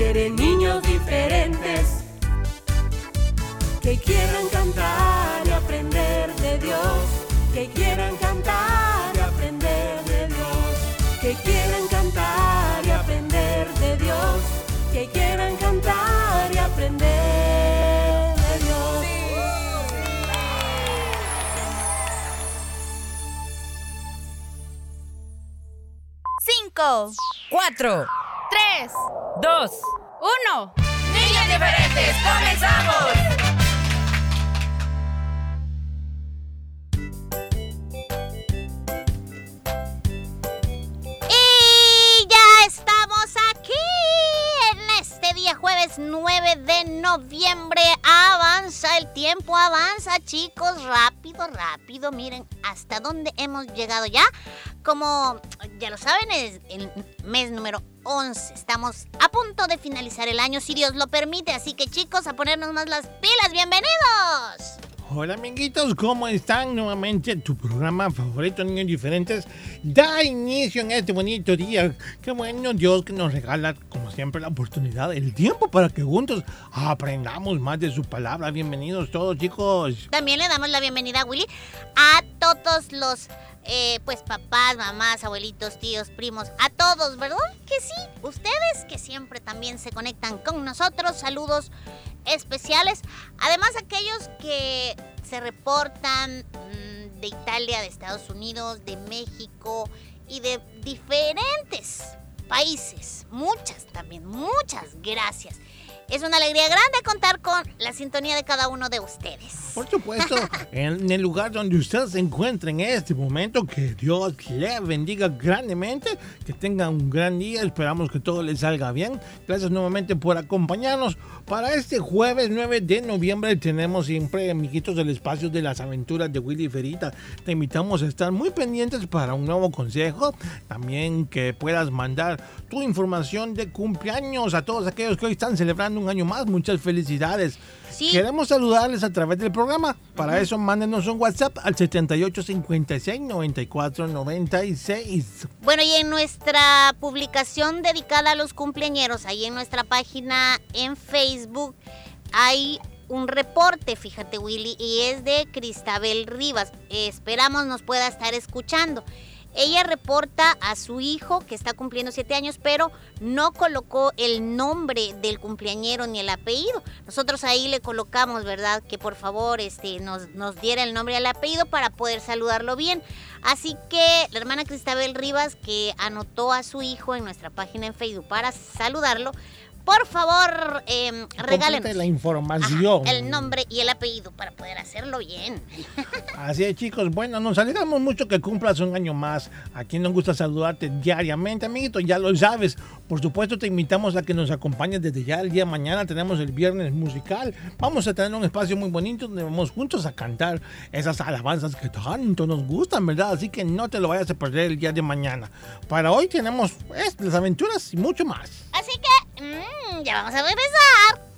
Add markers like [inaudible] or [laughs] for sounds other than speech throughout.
Dios quiere niños diferentes que quieran cantar y aprender de Dios, que quieran cantar y aprender de Dios, que quieran cantar y aprender de Dios, que quieran cantar y aprender de Dios. Cinco, Cuatro, tres, dos, uno. niños diferentes, comenzamos. Y ya estamos aquí en este día jueves 9 de noviembre. Avanza el tiempo, avanza chicos, rápido, rápido. Miren hasta dónde hemos llegado ya. Como ya lo saben, es el mes número 11. Estamos a punto de finalizar el año, si Dios lo permite. Así que chicos, a ponernos más las pilas. ¡Bienvenidos! Hola amiguitos, ¿cómo están? Nuevamente tu programa favorito, Niños Diferentes, da inicio en este bonito día. Qué bueno Dios que nos regala, como siempre, la oportunidad, el tiempo para que juntos aprendamos más de su palabra. Bienvenidos todos chicos. También le damos la bienvenida Willy a todos los eh, pues papás, mamás, abuelitos, tíos, primos, a todos, ¿verdad? Que sí, ustedes que siempre también se conectan con nosotros, saludos especiales. Además aquellos que se reportan mm, de Italia, de Estados Unidos, de México y de diferentes países. Muchas también, muchas gracias. Es una alegría grande contar con la sintonía de cada uno de ustedes. Por supuesto, [laughs] en el lugar donde usted se encuentra en este momento, que Dios le bendiga grandemente, que tenga un gran día, esperamos que todo le salga bien. Gracias nuevamente por acompañarnos. Para este jueves 9 de noviembre tenemos siempre, amiguitos del espacio de las aventuras de Willy Ferita. Te invitamos a estar muy pendientes para un nuevo consejo. También que puedas mandar tu información de cumpleaños a todos aquellos que hoy están celebrando un año más. Muchas felicidades. Sí. Queremos saludarles a través del programa. Para eso, mándenos un WhatsApp al 7856 94 96. Bueno, y en nuestra publicación dedicada a los cumpleañeros, ahí en nuestra página en Facebook, hay un reporte, fíjate Willy, y es de Cristabel Rivas. esperamos nos pueda estar escuchando. Ella reporta a su hijo que está cumpliendo siete años, pero no colocó el nombre del cumpleañero ni el apellido. Nosotros ahí le colocamos, ¿verdad? Que por favor este, nos, nos diera el nombre y el apellido para poder saludarlo bien. Así que la hermana Cristabel Rivas, que anotó a su hijo en nuestra página en Facebook para saludarlo, por favor, eh, regálenos la información. Ajá, el nombre y el apellido para poder hacerlo bien. [laughs] Así es, chicos. Bueno, nos alegramos mucho que cumplas un año más. A quien nos gusta saludarte diariamente, amiguito, ya lo sabes. Por supuesto, te invitamos a que nos acompañes desde ya el día de mañana. Tenemos el viernes musical. Vamos a tener un espacio muy bonito donde vamos juntos a cantar esas alabanzas que tanto nos gustan, ¿verdad? Así que no te lo vayas a perder el día de mañana. Para hoy tenemos pues, las aventuras y mucho más. Así que, mmm, ya vamos a regresar.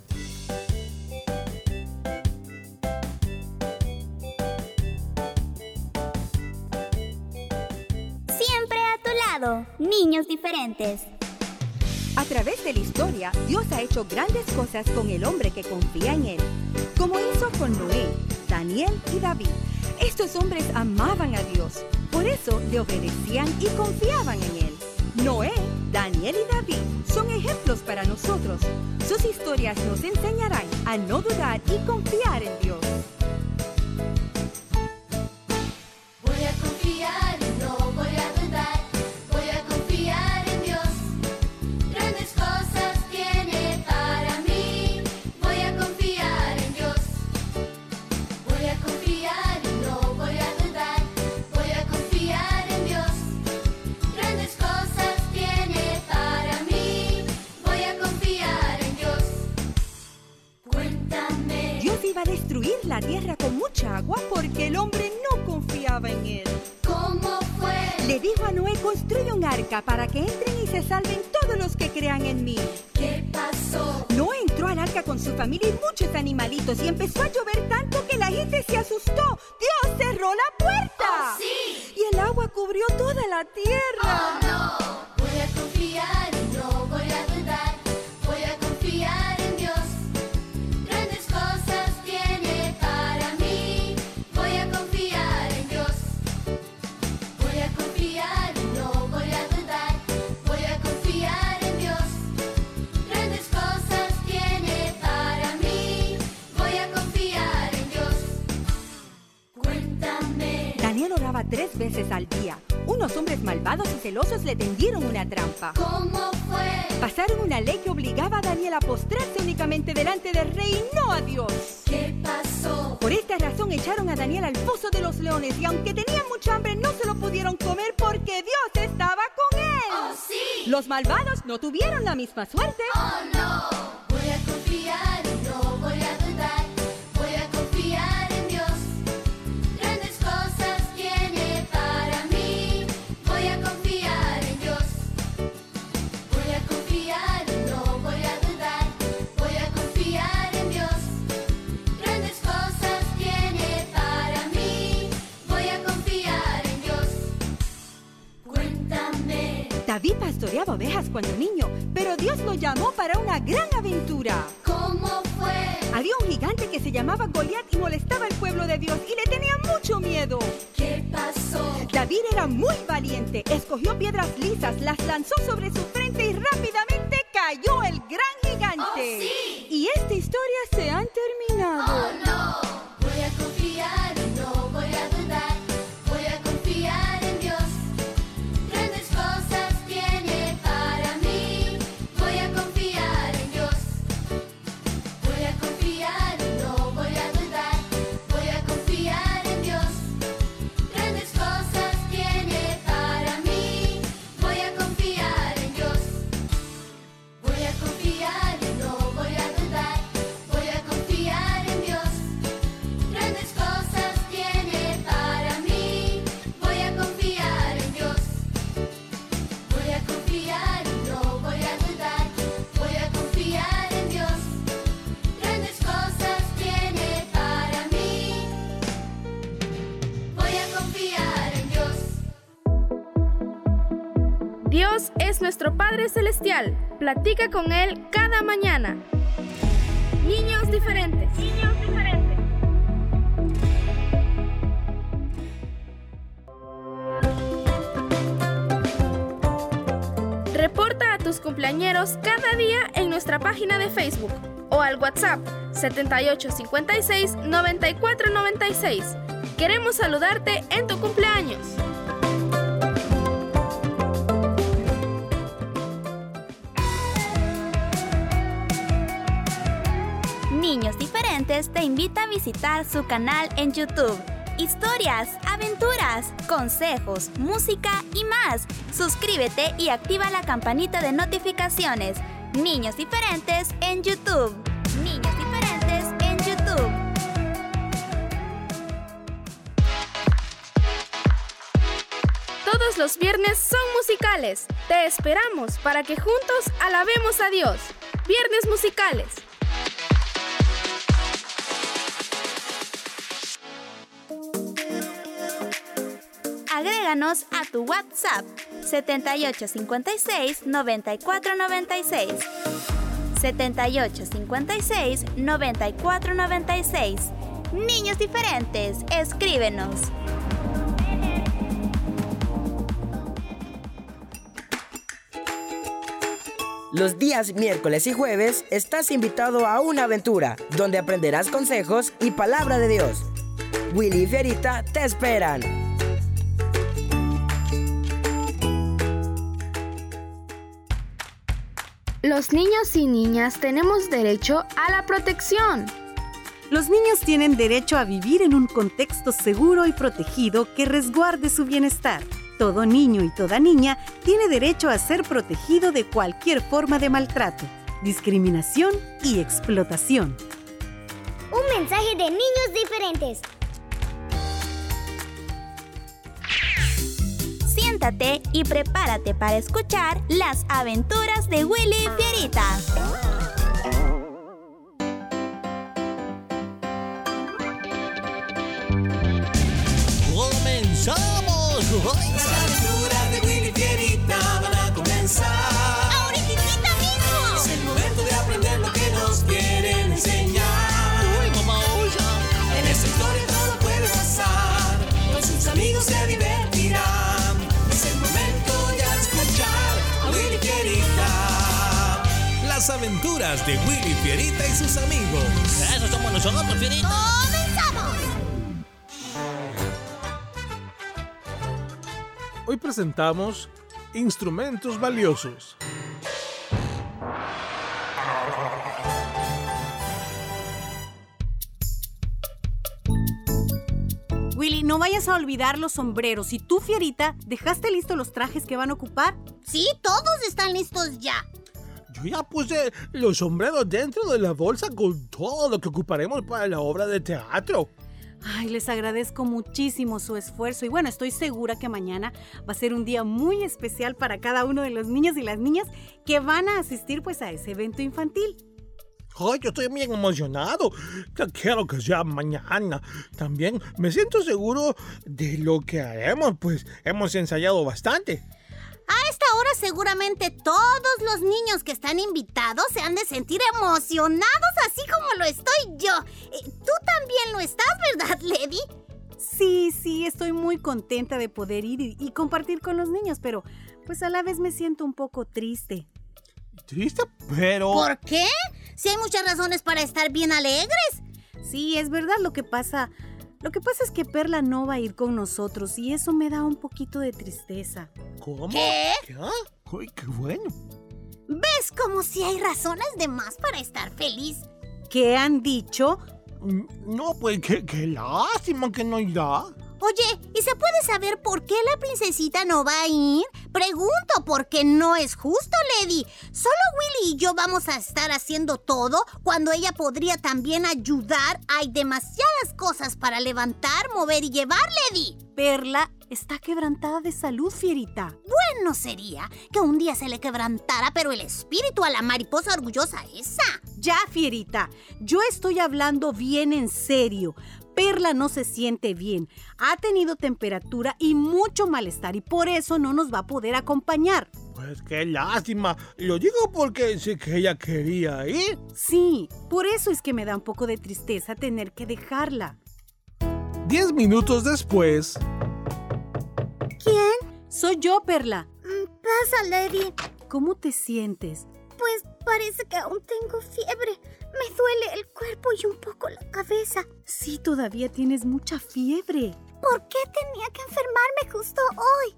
Siempre a tu lado, niños diferentes. A través de la historia, Dios ha hecho grandes cosas con el hombre que confía en Él, como hizo con Noé, Daniel y David. Estos hombres amaban a Dios, por eso le obedecían y confiaban en Él. Noé, Daniel y David son ejemplos para nosotros. Sus historias nos enseñarán a no dudar y confiar en Dios. A destruir la tierra con mucha agua porque el hombre no confiaba en él. ¿Cómo fue? Le dijo a Noé, construye un arca para que entren y se salven todos los que crean en mí. ¿Qué pasó? Noé entró al arca con su familia y muchos animalitos y empezó a llover tanto que la gente se asustó. Dios cerró la puerta. Oh, sí. Y el agua cubrió toda la tierra. Oh no, voy a confiar veces al día. Unos hombres malvados y celosos le tendieron una trampa. ¿Cómo fue? Pasaron una ley que obligaba a Daniel a postrarse únicamente delante del rey y no a Dios. ¿Qué pasó? Por esta razón echaron a Daniel al foso de los leones y aunque tenían mucha hambre no se lo pudieron comer porque Dios estaba con él. Oh sí. Los malvados no tuvieron la misma suerte. Oh no, voy a confiar David pastoreaba ovejas cuando niño, pero Dios lo llamó para una gran aventura. ¿Cómo fue? Había un gigante que se llamaba Goliat y molestaba al pueblo de Dios y le tenía mucho miedo. ¿Qué pasó? David era muy valiente, escogió piedras lisas, las lanzó sobre su frente y rápidamente cayó el gran gigante. ¡Oh, sí! Y esta historia se ha terminado. Oh no, Voy Celestial. Platica con Él cada mañana. Niños diferentes. Niños diferentes. Reporta a tus cumpleañeros cada día en nuestra página de Facebook o al WhatsApp 7856 9496. Queremos saludarte en tu cumpleaños. A visitar su canal en YouTube. Historias, aventuras, consejos, música y más. Suscríbete y activa la campanita de notificaciones. Niños Diferentes en YouTube. Niños Diferentes en YouTube. Todos los viernes son musicales. Te esperamos para que juntos alabemos a Dios. Viernes musicales. Agréganos a tu WhatsApp 7856 9496. 7856 9496. Niños diferentes, escríbenos. Los días miércoles y jueves estás invitado a una aventura donde aprenderás consejos y palabra de Dios. Willy y Fierita te esperan. Los niños y niñas tenemos derecho a la protección. Los niños tienen derecho a vivir en un contexto seguro y protegido que resguarde su bienestar. Todo niño y toda niña tiene derecho a ser protegido de cualquier forma de maltrato, discriminación y explotación. Un mensaje de niños diferentes. Y prepárate para escuchar las aventuras de Willy Fierita. ¡Comenzamos! Aventuras de Willy Fierita y sus amigos. Eso somos nosotros, Fierita. ¡Comenzamos! Hoy presentamos instrumentos valiosos. Willy, no vayas a olvidar los sombreros. Y tú, Fierita, ¿dejaste listos los trajes que van a ocupar? Sí, todos están listos ya. Yo ya puse los sombreros dentro de la bolsa con todo lo que ocuparemos para la obra de teatro. Ay, les agradezco muchísimo su esfuerzo y bueno, estoy segura que mañana va a ser un día muy especial para cada uno de los niños y las niñas que van a asistir pues a ese evento infantil. Ay, yo estoy bien emocionado. Ya quiero que sea mañana. También me siento seguro de lo que haremos, pues hemos ensayado bastante. A esta hora seguramente todos los niños que están invitados se han de sentir emocionados así como lo estoy yo. Eh, Tú también lo estás, ¿verdad, Lady? Sí, sí, estoy muy contenta de poder ir y, y compartir con los niños, pero pues a la vez me siento un poco triste. Triste, pero... ¿Por qué? Si hay muchas razones para estar bien alegres. Sí, es verdad lo que pasa. Lo que pasa es que Perla no va a ir con nosotros y eso me da un poquito de tristeza. ¿Cómo? ¿Qué? ¿Qué? Ay, qué bueno. ¿Ves como si hay razones de más para estar feliz? ¿Qué han dicho? Mm, No, pues qué, qué lástima que no irá. Oye, ¿y se puede saber por qué la princesita no va a ir? Pregunto, porque no es justo, Lady. Solo Willy y yo vamos a estar haciendo todo cuando ella podría también ayudar. Hay demasiadas cosas para levantar, mover y llevar, Lady. Perla está quebrantada de salud, Fierita. Bueno sería que un día se le quebrantara, pero el espíritu a la mariposa orgullosa esa. Ya, Fierita, yo estoy hablando bien en serio. Perla no se siente bien, ha tenido temperatura y mucho malestar y por eso no nos va a poder acompañar. Pues qué lástima. Lo digo porque sé que ella quería ir. Sí, por eso es que me da un poco de tristeza tener que dejarla. Diez minutos después, ¿Quién? Soy yo, Perla. Pasa, Lady. ¿Cómo te sientes? Pues parece que aún tengo fiebre. Me duele el cuerpo y un poco la cabeza. Sí, todavía tienes mucha fiebre. ¿Por qué tenía que enfermarme justo hoy?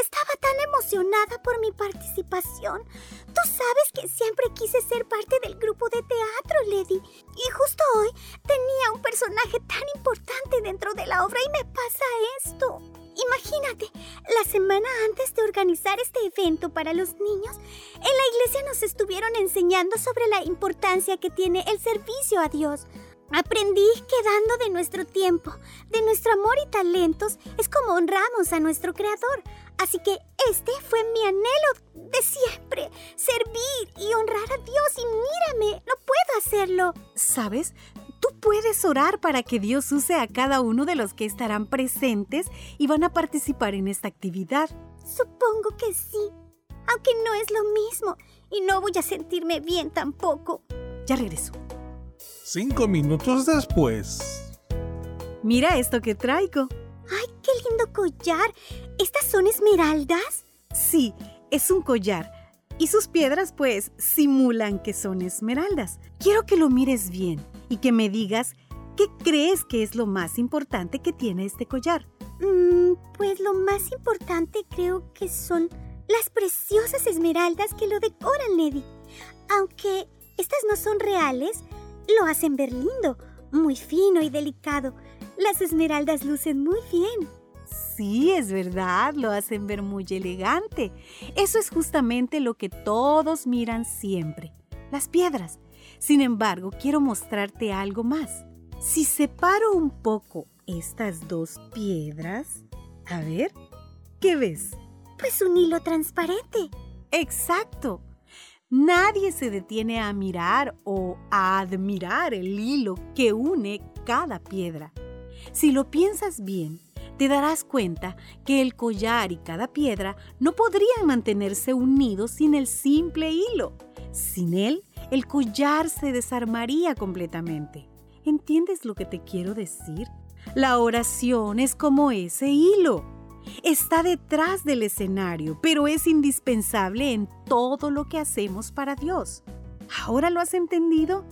Estaba tan emocionada por mi participación. Tú sabes que siempre quise ser parte del grupo de teatro, Lady. Y justo hoy tenía un personaje tan importante dentro de la obra y me pasa esto. Imagínate, la semana antes de organizar este evento para los niños, en la iglesia nos estuvieron enseñando sobre la importancia que tiene el servicio a Dios. Aprendí que dando de nuestro tiempo, de nuestro amor y talentos, es como honramos a nuestro Creador. Así que este fue mi anhelo de siempre, servir y honrar a Dios. Y mírame, no puedo hacerlo. ¿Sabes? Tú puedes orar para que Dios use a cada uno de los que estarán presentes y van a participar en esta actividad. Supongo que sí, aunque no es lo mismo y no voy a sentirme bien tampoco. Ya regreso. cinco minutos después. Mira esto que traigo. ¡Ay, qué lindo collar! ¿Estas son esmeraldas? Sí, es un collar. Y sus piedras pues simulan que son esmeraldas. Quiero que lo mires bien y que me digas qué crees que es lo más importante que tiene este collar. Mm, pues lo más importante creo que son las preciosas esmeraldas que lo decoran, Lady. Aunque estas no son reales, lo hacen ver lindo, muy fino y delicado. Las esmeraldas lucen muy bien. Sí, es verdad, lo hacen ver muy elegante. Eso es justamente lo que todos miran siempre, las piedras. Sin embargo, quiero mostrarte algo más. Si separo un poco estas dos piedras, a ver, ¿qué ves? Pues un hilo transparente. Exacto. Nadie se detiene a mirar o a admirar el hilo que une cada piedra. Si lo piensas bien, te darás cuenta que el collar y cada piedra no podrían mantenerse unidos sin el simple hilo. Sin él, el collar se desarmaría completamente. ¿Entiendes lo que te quiero decir? La oración es como ese hilo. Está detrás del escenario, pero es indispensable en todo lo que hacemos para Dios. ¿Ahora lo has entendido?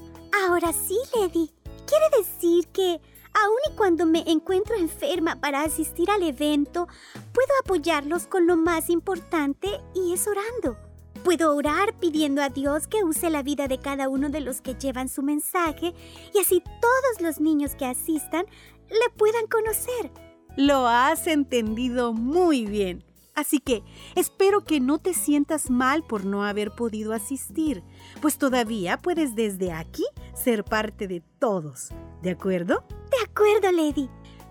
Ahora sí, Lady. Quiere decir que, aun y cuando me encuentro enferma para asistir al evento, puedo apoyarlos con lo más importante y es orando. Puedo orar pidiendo a Dios que use la vida de cada uno de los que llevan su mensaje y así todos los niños que asistan le puedan conocer. Lo has entendido muy bien. Así que espero que no te sientas mal por no haber podido asistir, pues todavía puedes desde aquí ser parte de todos. ¿De acuerdo? De acuerdo, Lady.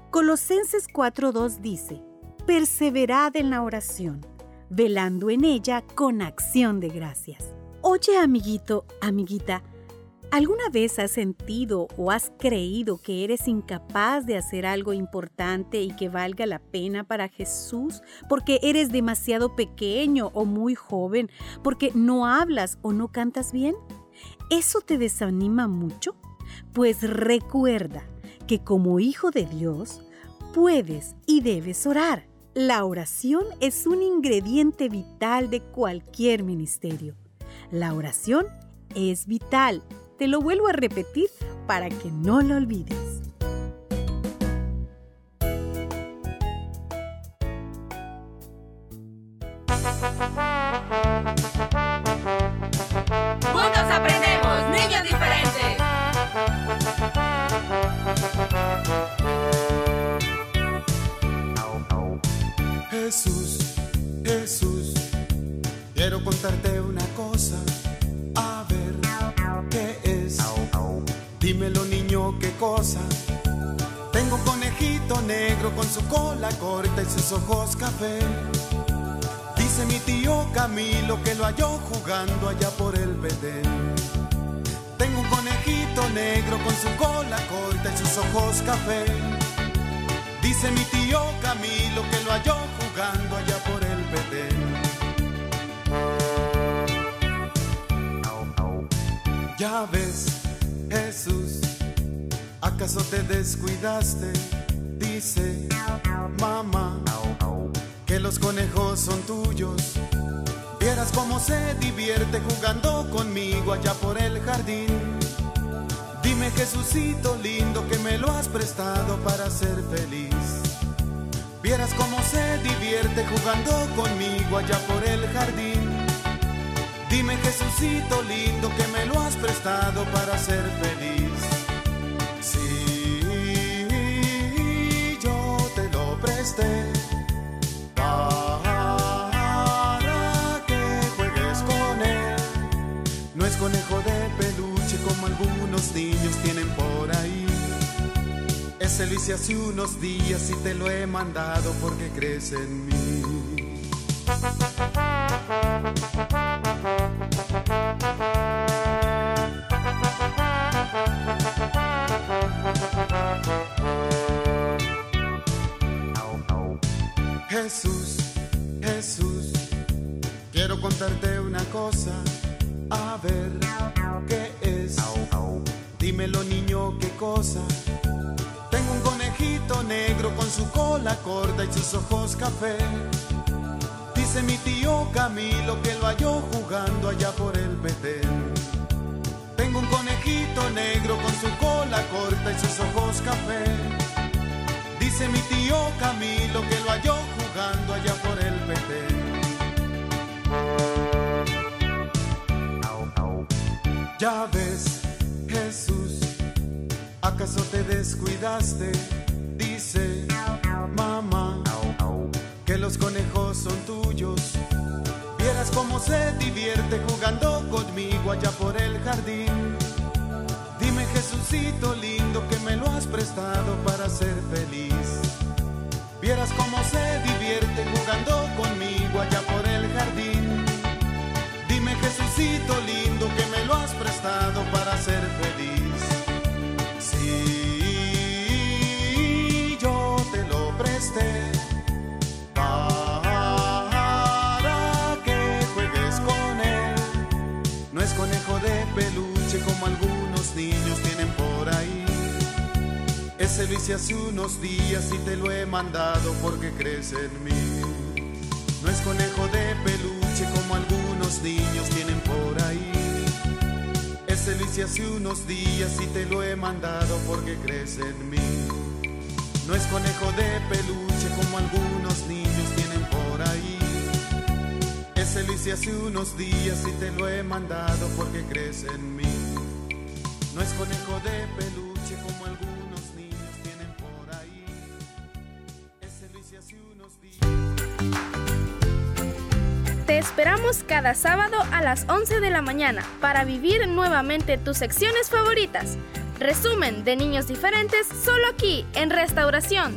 Colosenses 4.2 dice, Perseverad en la oración, velando en ella con acción de gracias. Oye, amiguito, amiguita, ¿Alguna vez has sentido o has creído que eres incapaz de hacer algo importante y que valga la pena para Jesús porque eres demasiado pequeño o muy joven, porque no hablas o no cantas bien? ¿Eso te desanima mucho? Pues recuerda que como hijo de Dios puedes y debes orar. La oración es un ingrediente vital de cualquier ministerio. La oración es vital te lo vuelvo a repetir para que no lo olvides. Jugando allá por el. Tengo un conejito negro con su cola corta y sus ojos café. Dice mi tío Camilo que lo halló jugando allá por el Bedén. Ya ves, Jesús, ¿acaso te descuidaste? Dice, mamá, que los conejos son tuyos. Vieras cómo se divierte jugando conmigo allá por el jardín. Dime, Jesucito lindo, que me lo has prestado para ser feliz. Vieras cómo se divierte jugando conmigo allá por el jardín. Dime Jesucito lindo que me lo has prestado para ser feliz. Sí, yo te lo presté conejo de peluche como algunos niños tienen por ahí. Ese lo hace unos días y te lo he mandado porque crees en mí. Jesús, Jesús, quiero contarte una cosa. A ver, ojos café. Dice mi tío Camilo que lo halló jugando allá por el Betén. Tengo un conejito negro con su cola corta y sus ojos café. Dice mi tío Camilo que lo halló jugando allá por el Betén. Ya ves, Jesús, ¿acaso te descuidaste? Jardín. Dime, Jesucito lindo, que me lo prestado para ser feliz. Vieras cómo se divierte jugando conmigo allá por el jardín. Dime Jesucito lindo que me lo has prestado para ser feliz. Sí, yo te lo presté. Ese lo hice hace unos días y te lo he mandado porque crees en mí. No es conejo de peluche como algunos niños tienen por ahí. Ese lo hice hace unos días y te lo he mandado porque crees en mí. No es conejo de peluche como algunos niños tienen por ahí. Ese lo hice hace unos días y te lo he mandado porque crees en mí. No es conejo de peluche esperamos cada sábado a las 11 de la mañana para vivir nuevamente tus secciones favoritas. Resumen de niños diferentes solo aquí en Restauración.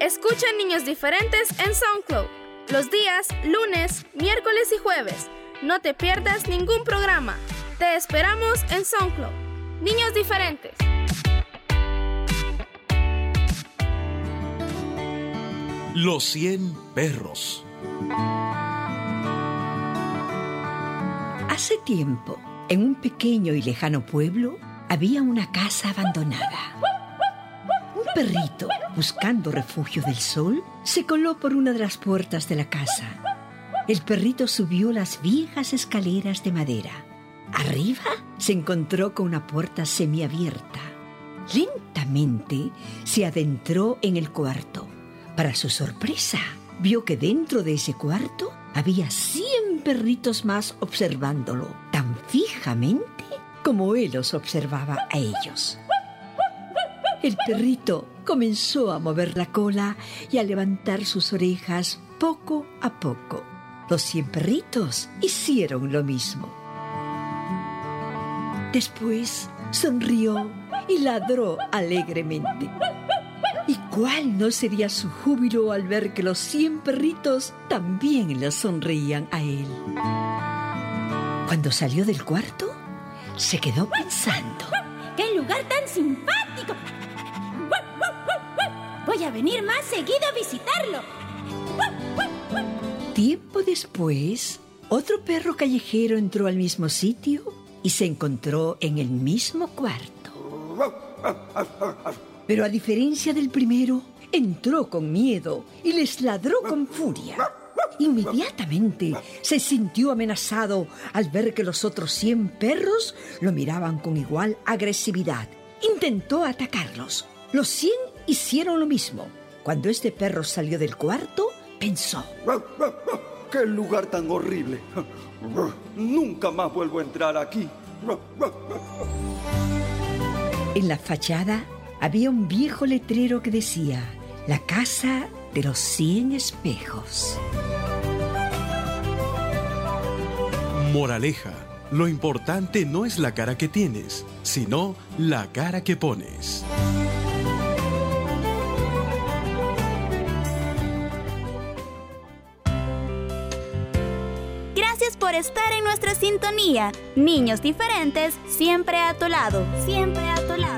Escucha Niños Diferentes en SoundCloud los días lunes, miércoles y jueves. No te pierdas ningún programa. Te esperamos en SoundCloud. Niños Diferentes. Los 100 perros. Hace tiempo, en un pequeño y lejano pueblo, había una casa abandonada. Un perrito, buscando refugio del sol, se coló por una de las puertas de la casa. El perrito subió las viejas escaleras de madera. Arriba se encontró con una puerta semiabierta. Lentamente se adentró en el cuarto. Para su sorpresa, vio que dentro de ese cuarto había cien perritos más observándolo, tan fijamente como él los observaba a ellos. El perrito comenzó a mover la cola y a levantar sus orejas poco a poco. Los cien perritos hicieron lo mismo. Después sonrió y ladró alegremente. ¿Y cuál no sería su júbilo al ver que los cien perritos también le sonreían a él? Cuando salió del cuarto, se quedó pensando. ¡Qué lugar tan simpático! Voy a venir más seguido a visitarlo. Tiempo después, otro perro callejero entró al mismo sitio y se encontró en el mismo cuarto. [laughs] Pero a diferencia del primero, entró con miedo y les ladró con furia. Inmediatamente se sintió amenazado al ver que los otros 100 perros lo miraban con igual agresividad. Intentó atacarlos. Los 100 hicieron lo mismo. Cuando este perro salió del cuarto, pensó. ¡Qué lugar tan horrible! Nunca más vuelvo a entrar aquí. En la fachada había un viejo letrero que decía, la casa de los 100 espejos. Moraleja. Lo importante no es la cara que tienes, sino la cara que pones. Gracias por estar en nuestra sintonía. Niños diferentes, siempre a tu lado. Siempre a tu lado.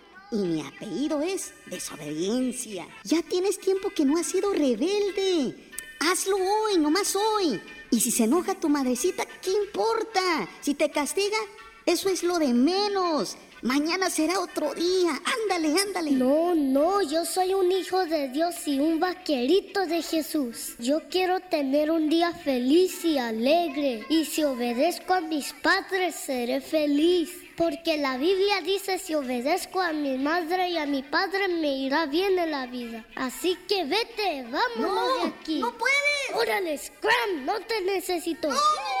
y mi apellido es Desobediencia. Ya tienes tiempo que no has sido rebelde. Hazlo hoy, nomás hoy. Y si se enoja tu madrecita, ¿qué importa? Si te castiga, eso es lo de menos. Mañana será otro día. Ándale, ándale. No, no, yo soy un hijo de Dios y un vaquerito de Jesús. Yo quiero tener un día feliz y alegre. Y si obedezco a mis padres, seré feliz. Porque la Biblia dice, si obedezco a mi madre y a mi padre, me irá bien en la vida. Así que vete, vámonos No, de aquí. no puedes. Órale, Scram, no te necesito. Vaquerito,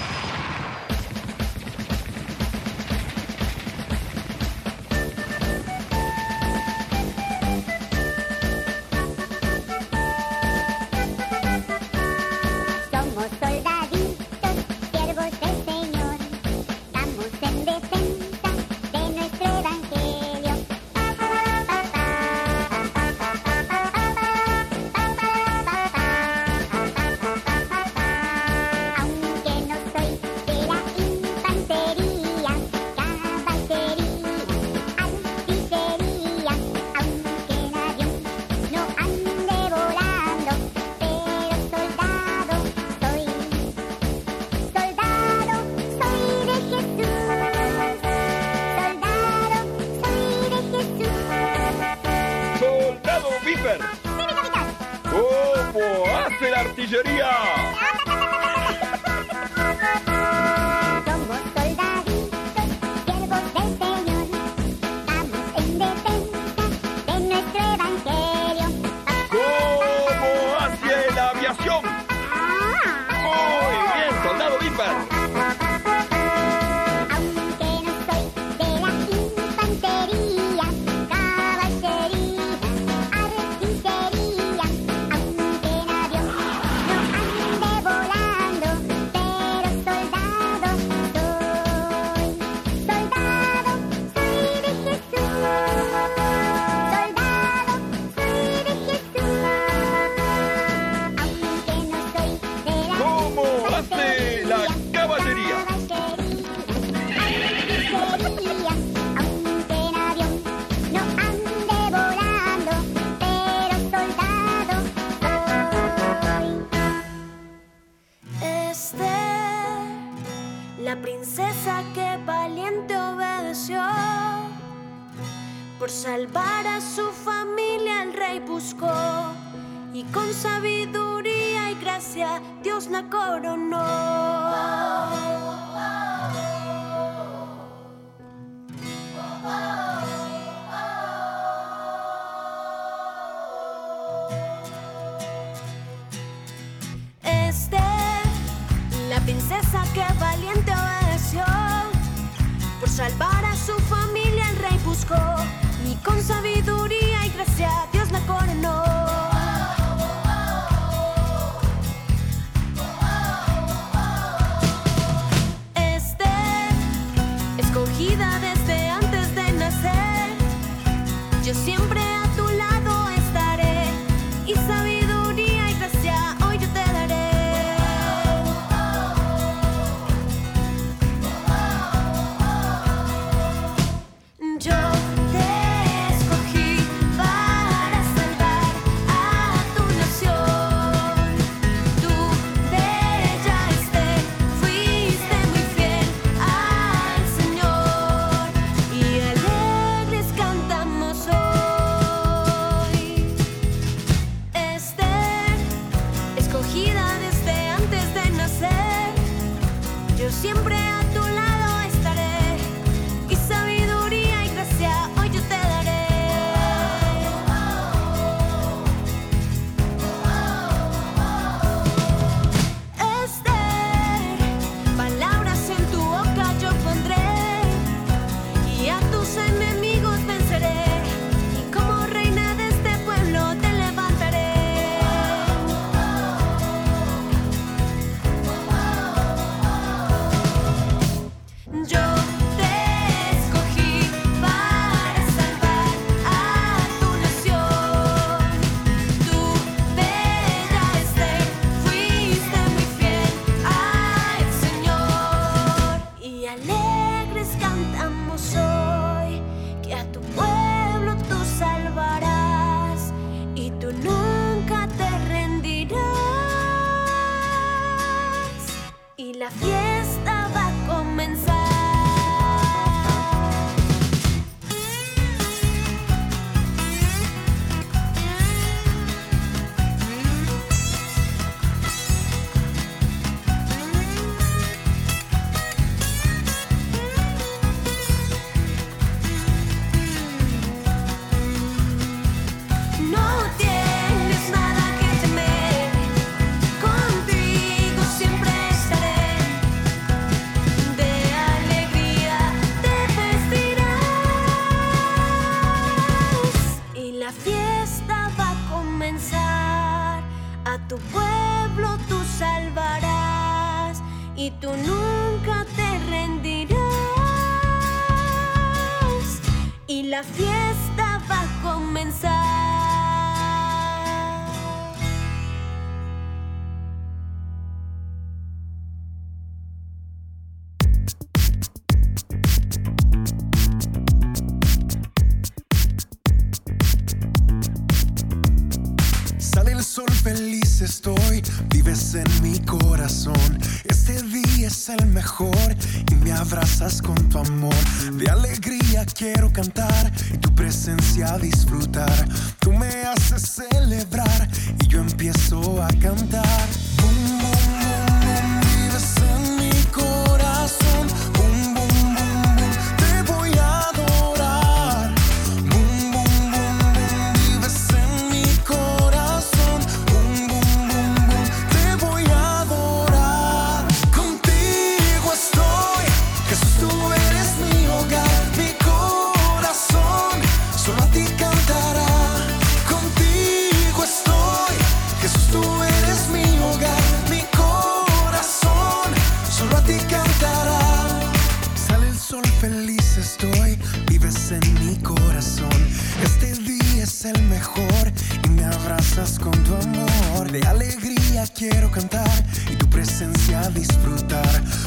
Por salvar a su familia el rey buscó y con sabiduría y gracia Dios la coronó. Esther, la princesa que valiente obedeció. Por salvar a su familia el rey buscó. Con sabiduría y gracia Dios la coronó. y tú nunca te rendirás. Y la fiesta va a comenzar. Sale el sol feliz estoy, vives en mi corazón el mejor y me abrazas con tu amor. De alegría quiero cantar y tu presencia disfrutar. Tú me haces celebrar y yo empiezo a cantar. disfrutar.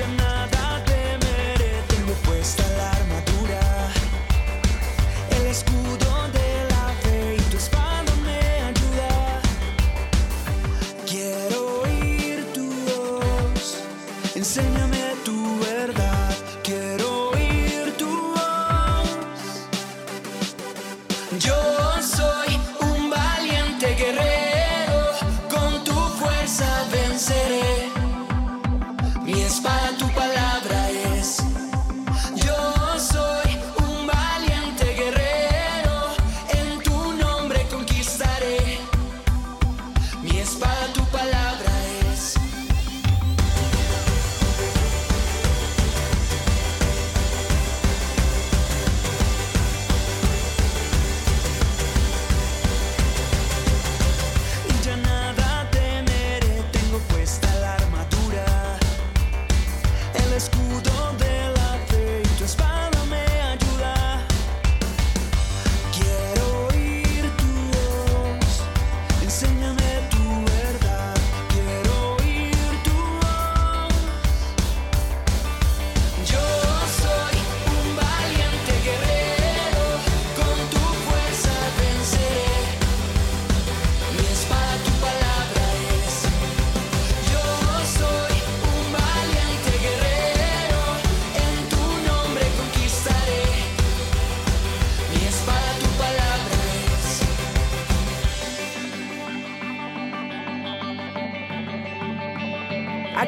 Y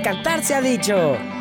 cantar se ha dicho.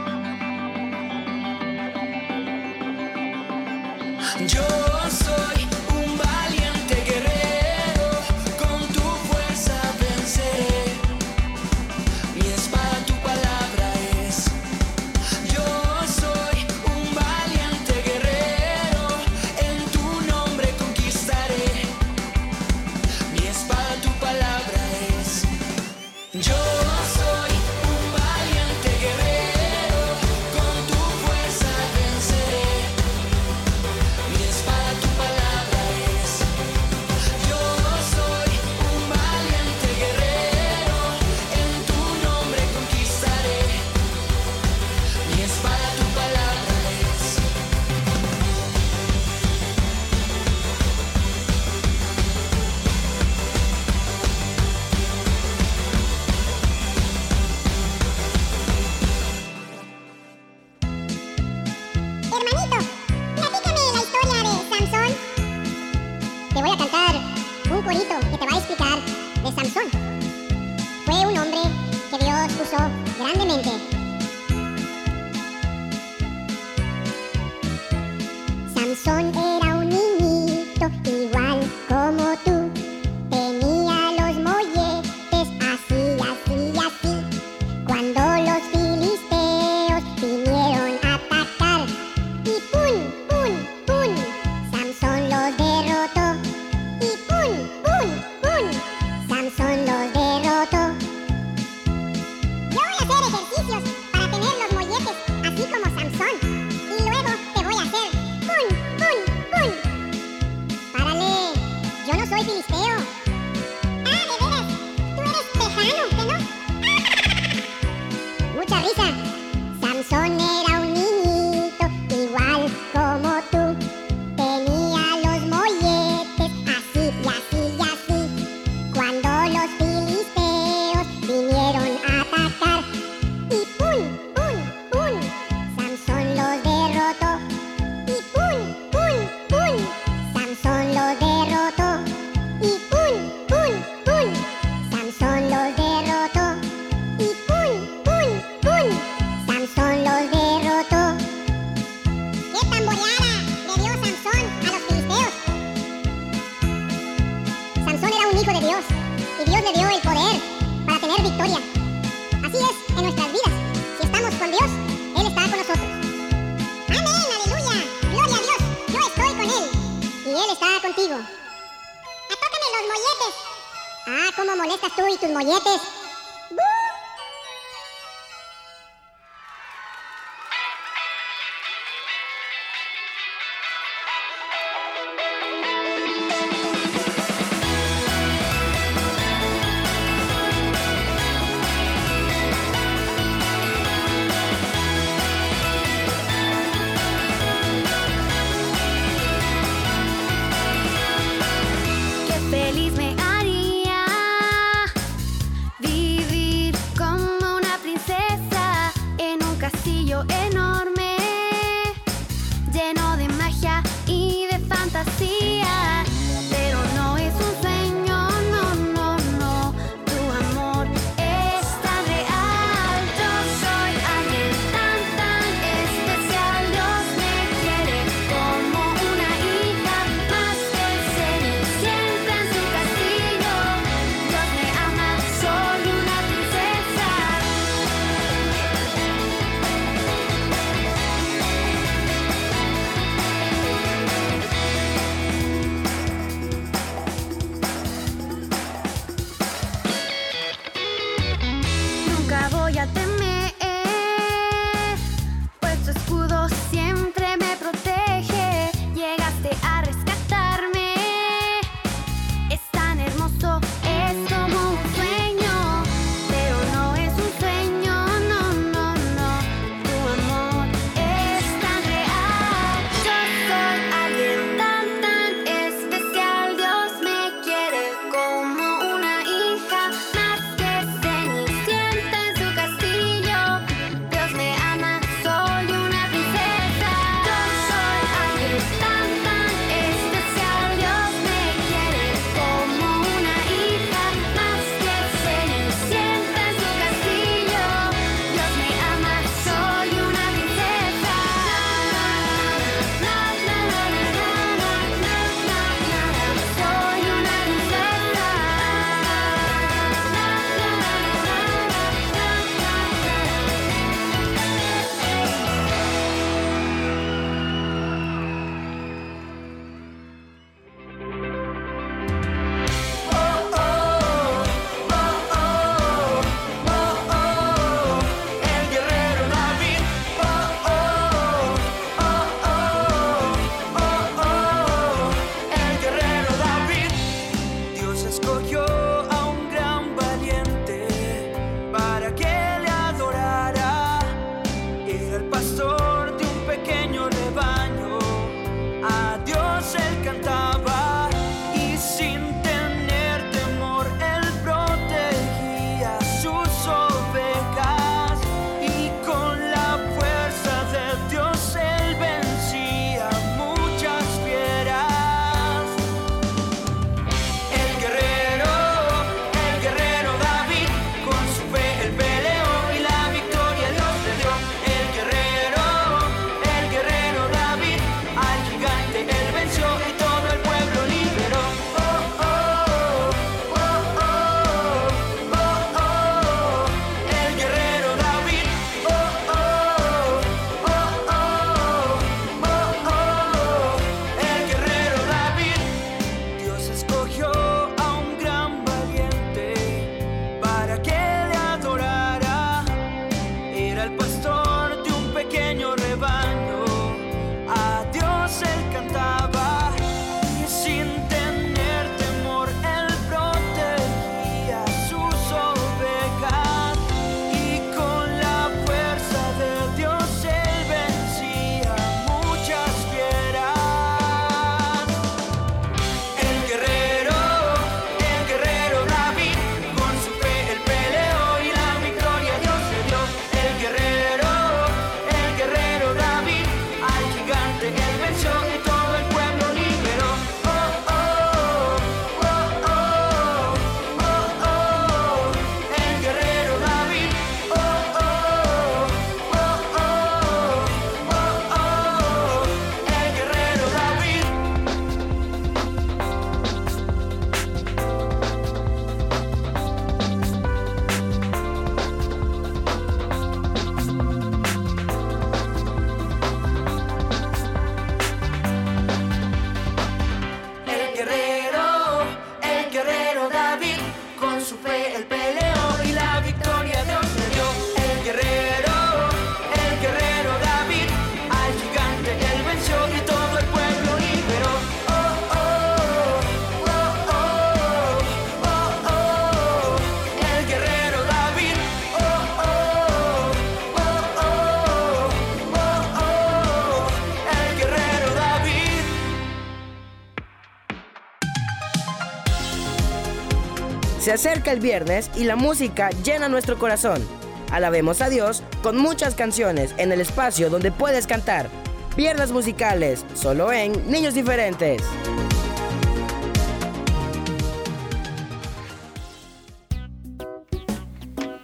Se acerca el viernes y la música llena nuestro corazón. Alabemos a Dios con muchas canciones en el espacio donde puedes cantar. Viernes musicales, solo en Niños Diferentes.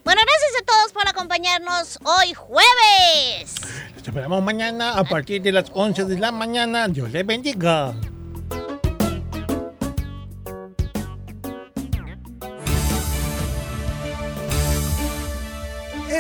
Bueno, gracias a todos por acompañarnos hoy jueves. Nos esperamos mañana a partir de las 11 de la mañana. Dios les bendiga.